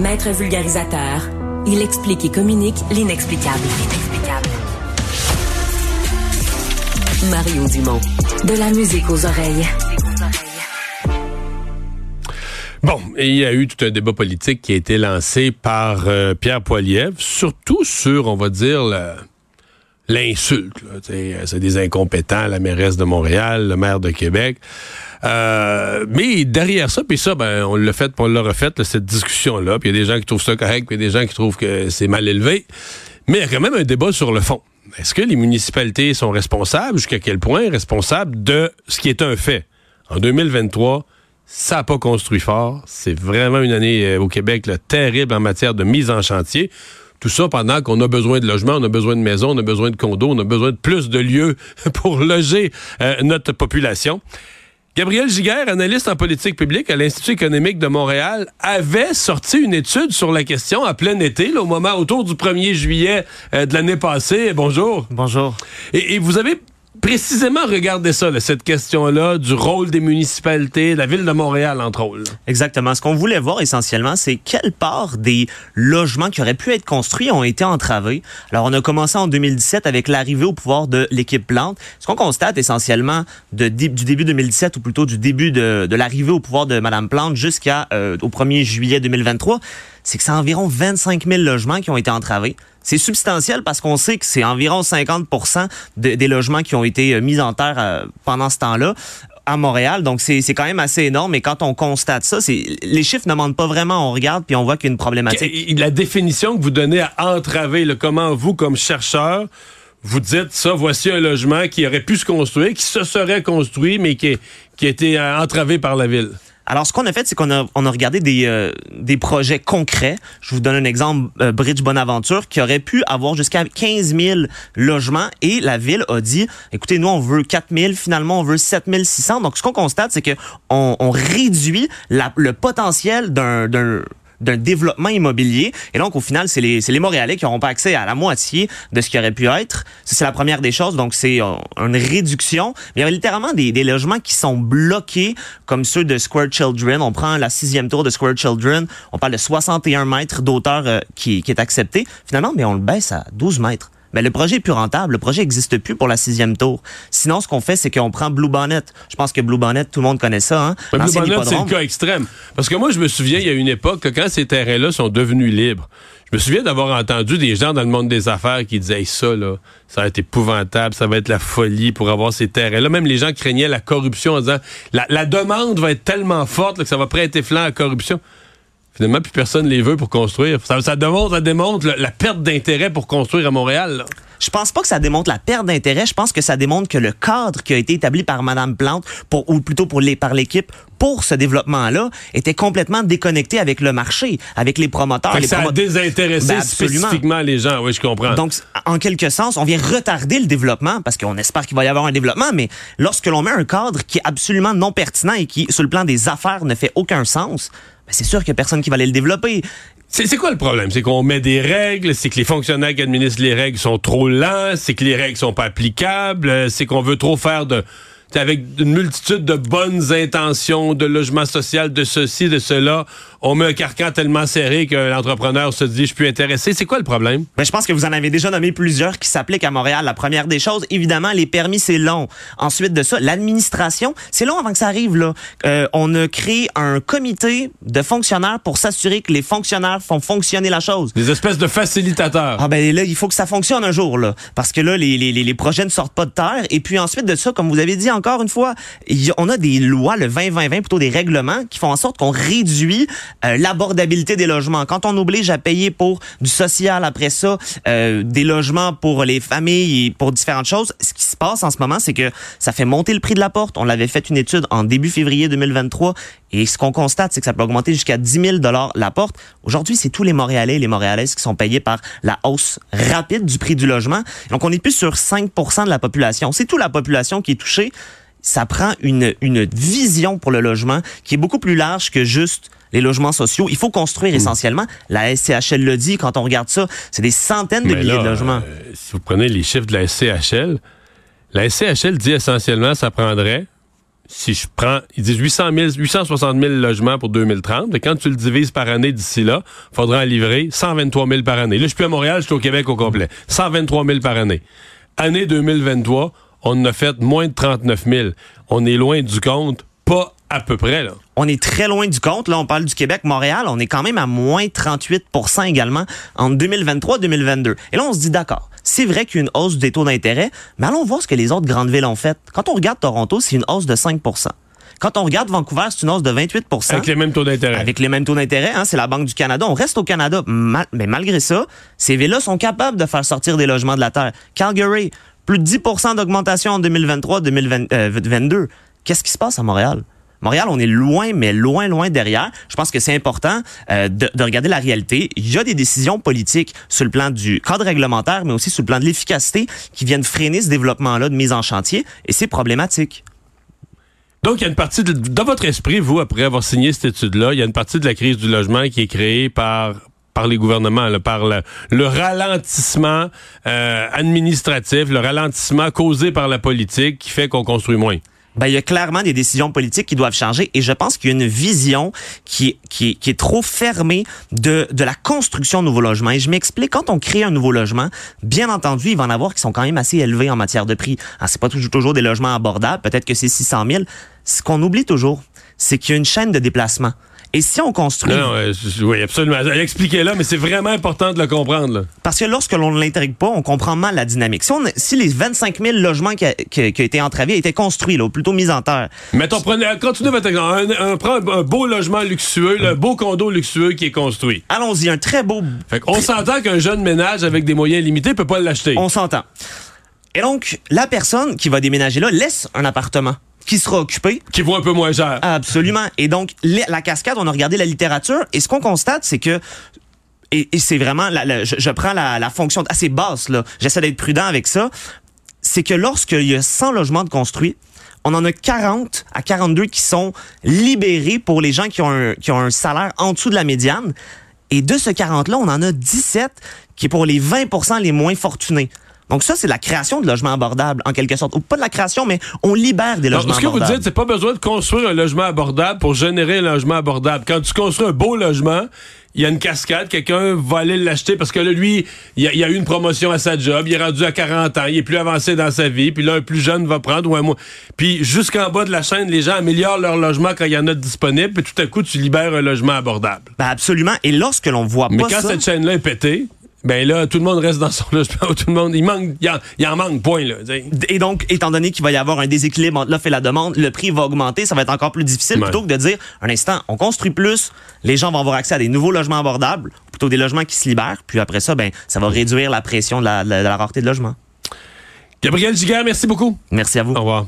Maître vulgarisateur, il explique et communique l'inexplicable. Mario Dumont. De la musique aux oreilles. Bon, il y a eu tout un débat politique qui a été lancé par euh, Pierre Poilievre, surtout sur, on va dire, l'insulte. C'est des incompétents, la mairesse de Montréal, le maire de Québec. Euh, mais derrière ça, puis ça, ben, on l'a fait, on l'a refait, cette discussion-là. Puis il y a des gens qui trouvent ça correct, puis y a des gens qui trouvent que c'est mal élevé. Mais il y a quand même un débat sur le fond. Est-ce que les municipalités sont responsables, jusqu'à quel point responsables de ce qui est un fait? En 2023, ça n'a pas construit fort. C'est vraiment une année euh, au Québec terrible en matière de mise en chantier. Tout ça pendant qu'on a besoin de logements, on a besoin de maisons, on a besoin de condos, on a besoin de plus de lieux pour loger euh, notre population. Gabriel Giguère, analyste en politique publique à l'Institut économique de Montréal, avait sorti une étude sur la question à plein été, au moment autour du 1er juillet euh, de l'année passée. Bonjour. Bonjour. Et, et vous avez précisément regarder ça, cette question-là du rôle des municipalités, la ville de Montréal, entre autres. Exactement. Ce qu'on voulait voir essentiellement, c'est quelle part des logements qui auraient pu être construits ont été entravés. Alors, on a commencé en 2017 avec l'arrivée au pouvoir de l'équipe Plante. Ce qu'on constate essentiellement de, du début 2017, ou plutôt du début de, l'arrivée au pouvoir de Mme Plante jusqu'à euh, au 1er juillet 2023, c'est que c'est environ 25 000 logements qui ont été entravés. C'est substantiel parce qu'on sait que c'est environ 50% des logements qui ont été euh, mis en terre euh, pendant ce temps-là à Montréal. Donc, c'est quand même assez énorme. Et quand on constate ça, les chiffres ne mentent pas vraiment. On regarde puis on voit qu'il y a une problématique. La définition que vous donnez à entraver, le comment vous, comme chercheur, vous dites ça, voici un logement qui aurait pu se construire, qui se serait construit, mais qui, qui a été euh, entravé par la ville. Alors, ce qu'on a fait, c'est qu'on a, on a regardé des, euh, des projets concrets. Je vous donne un exemple, euh, Bridge Bonaventure, qui aurait pu avoir jusqu'à 15 000 logements et la ville a dit, écoutez, nous, on veut 4 000, finalement, on veut 7 600. Donc, ce qu'on constate, c'est que on, réduit le potentiel d'un développement immobilier. Et donc, au final, c'est les, les Montréalais qui n'auront pas accès à la moitié de ce qui aurait pu être. C'est la première des choses. Donc, c'est euh, une réduction. Mais il y a littéralement des, des logements qui sont bloqués, comme ceux de Square Children. On prend la sixième tour de Square Children. On parle de 61 mètres d'auteur euh, qui, qui est accepté. Finalement, mais on le baisse à 12 mètres. Mais le projet est plus rentable. Le projet n'existe plus pour la sixième tour. Sinon, ce qu'on fait, c'est qu'on prend Blue Bonnet. Je pense que Blue Bonnet, tout le monde connaît ça. Hein? Blue Bonnet, c'est le cas extrême. Parce que moi, je me souviens, il y a une époque, quand ces terrains-là sont devenus libres, je me souviens d'avoir entendu des gens dans le monde des affaires qui disaient ça, là, ça va être épouvantable, ça va être la folie pour avoir ces terrains-là. Même les gens craignaient la corruption en disant la, demande va être tellement forte que ça va prêter flanc à la corruption. Finalement, plus personne les veut pour construire. Ça, ça démontre, ça démontre la, perte d'intérêt pour construire à Montréal. Je pense pas que ça démontre la perte d'intérêt. Je pense que ça démontre que le cadre qui a été établi par Madame Plante, pour, ou plutôt pour les, par l'équipe, pour ce développement-là, était complètement déconnecté avec le marché, avec les promoteurs. les ça a désintéressé ben, spécifiquement les gens. Oui, je comprends. Donc, en quelque sens, on vient retarder le développement parce qu'on espère qu'il va y avoir un développement, mais lorsque l'on met un cadre qui est absolument non pertinent et qui, sur le plan des affaires, ne fait aucun sens, ben, c'est sûr qu'il n'y a personne qui va aller le développer. C'est quoi le problème? C'est qu'on met des règles, c'est que les fonctionnaires qui administrent les règles sont trop lents, c'est que les règles sont pas applicables, c'est qu'on veut trop faire de avec une multitude de bonnes intentions, de logement social, de ceci, de cela, on met un carcan tellement serré que l'entrepreneur se dit je suis intéressé. C'est quoi le problème? Ben, je pense que vous en avez déjà nommé plusieurs qui s'appliquent à Montréal. La première des choses, évidemment, les permis, c'est long. Ensuite de ça, l'administration, c'est long avant que ça arrive. Là. Euh, on a créé un comité de fonctionnaires pour s'assurer que les fonctionnaires font fonctionner la chose. Des espèces de facilitateurs. Ah ben là, il faut que ça fonctionne un jour. là, Parce que là, les, les, les projets ne sortent pas de terre. Et puis ensuite de ça, comme vous avez dit encore une fois, on a des lois, le 20-20-20, plutôt des règlements qui font en sorte qu'on réduit euh, l'abordabilité des logements. Quand on oblige à payer pour du social après ça, euh, des logements pour les familles et pour différentes choses, ce qui se passe en ce moment, c'est que ça fait monter le prix de la porte. On l'avait fait une étude en début février 2023 et ce qu'on constate, c'est que ça peut augmenter jusqu'à 10 000 la porte. Aujourd'hui, c'est tous les Montréalais et les Montréalaises qui sont payés par la hausse rapide du prix du logement. Donc, on est plus sur 5% de la population. C'est toute la population qui est touchée ça prend une, une vision pour le logement qui est beaucoup plus large que juste les logements sociaux. Il faut construire hmm. essentiellement. La SCHL le dit, quand on regarde ça, c'est des centaines de milliers de logements. Euh, si vous prenez les chiffres de la SCHL, la SCHL dit essentiellement ça prendrait si je prends, ils disent 800 000, 860 000 logements pour 2030. Et quand tu le divises par année d'ici là, il faudra en livrer 123 000 par année. Là, je suis plus à Montréal, je suis au Québec au complet. 123 000 par année. Année 2023, on a fait moins de 39 000. On est loin du compte, pas à peu près, là. On est très loin du compte. Là, on parle du Québec, Montréal. On est quand même à moins 38% également en 2023-2022. Et là, on se dit, d'accord, c'est vrai qu'il y a une hausse des taux d'intérêt, mais allons voir ce que les autres grandes villes ont fait. Quand on regarde Toronto, c'est une hausse de 5% quand on regarde Vancouver, c'est une hausse de 28% Avec les mêmes taux d'intérêt. Avec les mêmes taux d'intérêt, hein, c'est la Banque du Canada. On reste au Canada, mais malgré ça, ces villes-là sont capables de faire sortir des logements de la terre. Calgary, plus de 10% d'augmentation en 2023-2022. Euh, Qu'est-ce qui se passe à Montréal? Montréal, on est loin, mais loin, loin derrière. Je pense que c'est important euh, de, de, regarder la réalité. Il y a des décisions politiques sur le plan du cadre réglementaire, mais aussi sur le plan de l'efficacité qui viennent freiner ce développement-là de mise en chantier, et c'est problématique. Donc, il y a une partie de, dans votre esprit, vous, après avoir signé cette étude-là, il y a une partie de la crise du logement qui est créée par les gouvernements, par le, le ralentissement euh, administratif, le ralentissement causé par la politique qui fait qu'on construit moins ben, il y a clairement des décisions politiques qui doivent changer et je pense qu'il y a une vision qui, est trop fermée de, la construction de nouveaux logements. Et je m'explique, quand on crée un nouveau logement, bien entendu, il va en avoir qui sont quand même assez élevés en matière de prix. Ah, c'est pas toujours, toujours des logements abordables, peut-être que c'est 600 000. Ce qu'on oublie toujours, c'est qu'il y a une chaîne de déplacement. Et si on construit... Non, oui, absolument. Expliquez-là, mais c'est vraiment important de le comprendre. Parce que lorsque l'on ne l'intègre pas, on comprend mal la dynamique. Si, on, si les 25 000 logements qui, a, qui, ont été entravés étaient construits, là, ou plutôt mis en terre... Mettons, prenez, continuez votre exemple. Un, prend un, beau logement luxueux, un beau condo luxueux qui est construit. Allons-y, un très beau... on s'entend qu'un jeune ménage avec des moyens limités peut pas l'acheter. On s'entend. Et donc, la personne qui va déménager là laisse un appartement qui sera occupé. Qui vaut un peu moins cher. Absolument. Et donc, la cascade, on a regardé la littérature et ce qu'on constate, c'est que et, c'est vraiment, la, je, prends la, fonction assez basse, là. J'essaie d'être prudent avec ça. C'est que lorsqu'il y a 100 logements de construits, on en a 40 à 42 qui sont libérés pour les gens qui ont un, qui ont un salaire en dessous de la médiane. Et de ce 40-là, on en a 17 qui est pour les 20% les moins fortunés. Donc ça, c'est la création de logements abordables, en quelque sorte. Ou pas de la création, mais on libère des logements abordables. Ce que vous dites, c'est pas besoin de construire un logement abordable pour générer un logement abordable. Quand tu construis un beau logement, il y a une cascade, quelqu'un va aller l'acheter parce que là, lui, il y, a, eu une promotion à sa job, il est rendu à 40 ans, il est plus avancé dans sa vie, puis là, un plus jeune va prendre ou un mois. Puis jusqu'en bas de la chaîne, les gens améliorent leur logement quand il y en a disponible, puis tout à coup, tu libères un logement abordable. Ben absolument. Et lorsque l'on voit pas Mais quand cette chaîne-là est pétée, ben là, tout le monde reste dans son logement. Tout le monde, il manque, il en, manque, point là. Et donc, étant donné qu'il va y avoir un déséquilibre entre l'offre et la demande, le prix va augmenter, ça va être encore plus difficile. Plutôt que de dire, un instant, on construit plus, les gens vont avoir accès à des nouveaux logements abordables, plutôt des logements qui se libèrent. Puis après ça, ben, ça va réduire la pression de la, de la rareté de logement. Gabriel Giguère, merci beaucoup. Merci à vous. Au revoir.